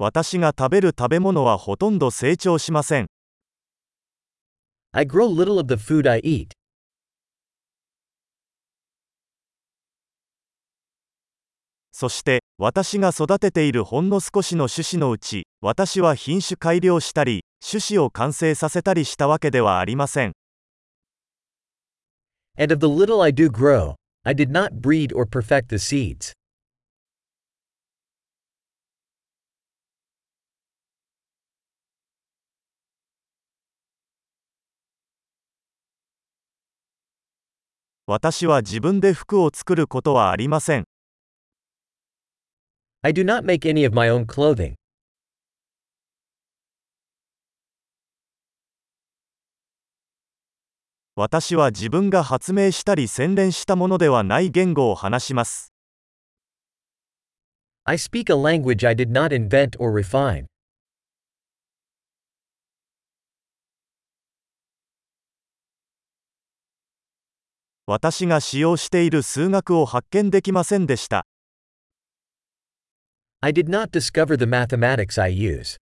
私が食べる食べ物はほとんど成長しません。I grow little of the food I eat. そして、私が育てているほんの少しの種子のうち、私は品種改良したり、種子を完成させたりしたわけではありません。And of the little I do grow, I did not breed or perfect the seeds. 私は自分で服を作ることはありません。I do not make any of my own clothing. 私は自分が発明したり洗練したものではない言語を話します。I speak a language I did not invent or refine. 私が使用している数学を発見できませんでした。I did not discover the mathematics I use.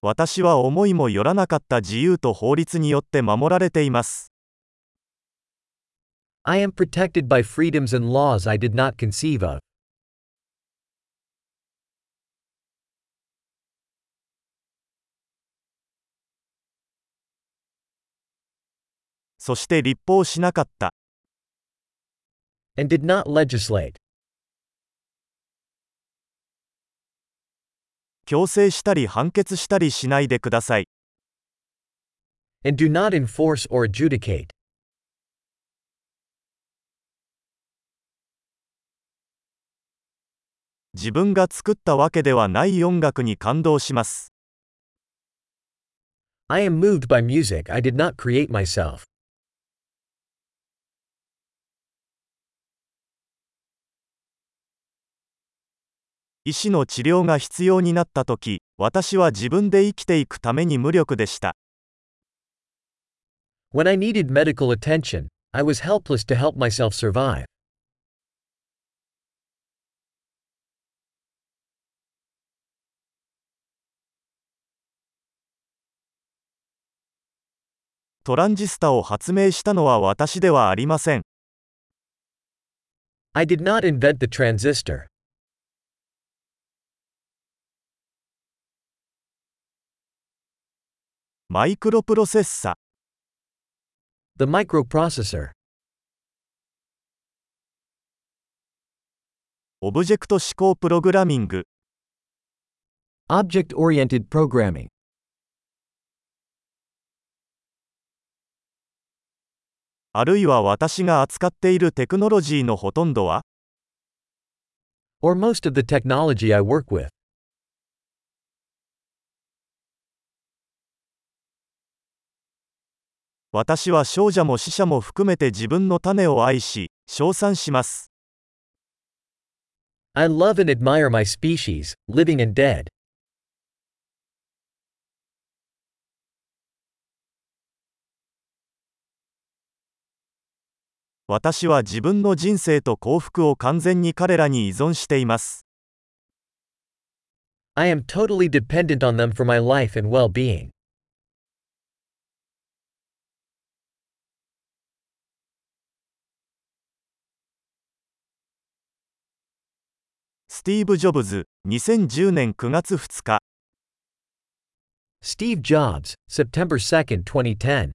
私は思いもよらなかった自由と法律によって守られています。I am protected by freedoms and laws I did not conceive of. そして立法しなかった。and did not legislate. 強制したり判決したりしないでください。and do not enforce or adjudicate. 自分が作ったわけではない音楽に感動します。I am moved by music I did not create myself. 医師の治療が必要になったとき、私は自分で生きていくために無力でした。When I needed medical attention, I was helpless to help myself survive. トランジスタを発明したのは私ではありません。I did not invent the transistor. マイクロプロセッサ、The microprocessor. オブジェクト指向プログラミング、Object oriented programming. あるいは私が扱っているテクノロジーのほとんどは Or most of the technology I work with. 私は少女も死者も含めて自分の種を愛し、称賛します。I love and admire my species, living and dead. 私は自分の人生と幸福を完全に彼らに依存しています。I am totally dependent on them for my life and well スティーブ・ジョブズ、2010年9月2日。 Steve Jobs, September 2, 2010.